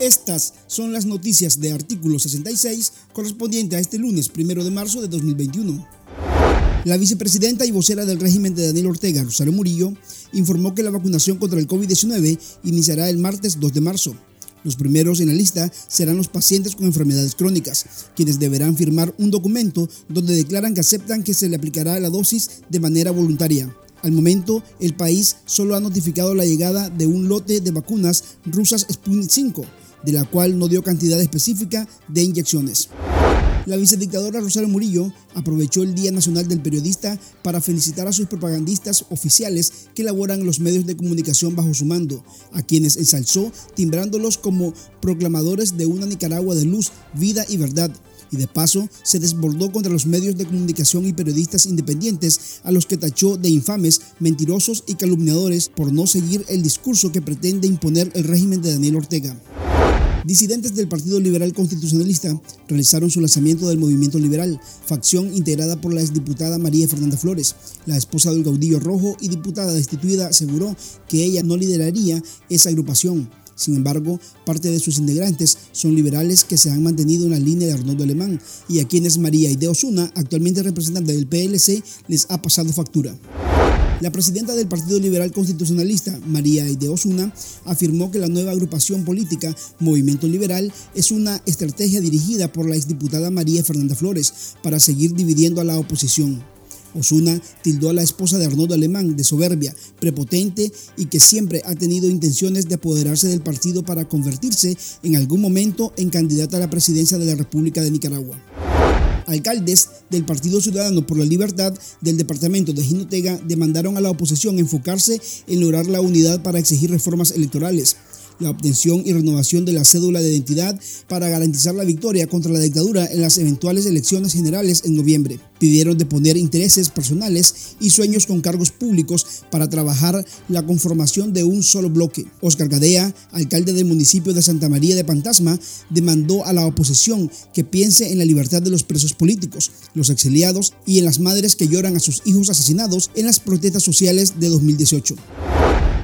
Estas son las noticias de artículo 66 correspondiente a este lunes 1 de marzo de 2021. La vicepresidenta y vocera del régimen de Daniel Ortega, Rosario Murillo, informó que la vacunación contra el COVID-19 iniciará el martes 2 de marzo. Los primeros en la lista serán los pacientes con enfermedades crónicas, quienes deberán firmar un documento donde declaran que aceptan que se le aplicará la dosis de manera voluntaria. Al momento, el país solo ha notificado la llegada de un lote de vacunas rusas Sputnik 5, de la cual no dio cantidad específica de inyecciones. La vicedictadora Rosario Murillo aprovechó el Día Nacional del Periodista para felicitar a sus propagandistas oficiales que elaboran los medios de comunicación bajo su mando, a quienes ensalzó timbrándolos como proclamadores de una Nicaragua de luz, vida y verdad, y de paso se desbordó contra los medios de comunicación y periodistas independientes a los que tachó de infames, mentirosos y calumniadores por no seguir el discurso que pretende imponer el régimen de Daniel Ortega. Disidentes del Partido Liberal Constitucionalista realizaron su lanzamiento del Movimiento Liberal, facción integrada por la exdiputada María Fernanda Flores. La esposa del caudillo rojo y diputada destituida aseguró que ella no lideraría esa agrupación. Sin embargo, parte de sus integrantes son liberales que se han mantenido en la línea de Arnoldo Alemán y a quienes María Ide Osuna, actualmente representante del PLC, les ha pasado factura. La presidenta del Partido Liberal Constitucionalista, María Aide Osuna, afirmó que la nueva agrupación política Movimiento Liberal es una estrategia dirigida por la exdiputada María Fernanda Flores para seguir dividiendo a la oposición. Osuna tildó a la esposa de Arnoldo Alemán de soberbia, prepotente y que siempre ha tenido intenciones de apoderarse del partido para convertirse en algún momento en candidata a la presidencia de la República de Nicaragua. Alcaldes del Partido Ciudadano por la Libertad del departamento de Jinotega demandaron a la oposición enfocarse en lograr la unidad para exigir reformas electorales la obtención y renovación de la cédula de identidad para garantizar la victoria contra la dictadura en las eventuales elecciones generales en noviembre. Pidieron deponer intereses personales y sueños con cargos públicos para trabajar la conformación de un solo bloque. Oscar Gadea, alcalde del municipio de Santa María de Pantasma, demandó a la oposición que piense en la libertad de los presos políticos, los exiliados y en las madres que lloran a sus hijos asesinados en las protestas sociales de 2018.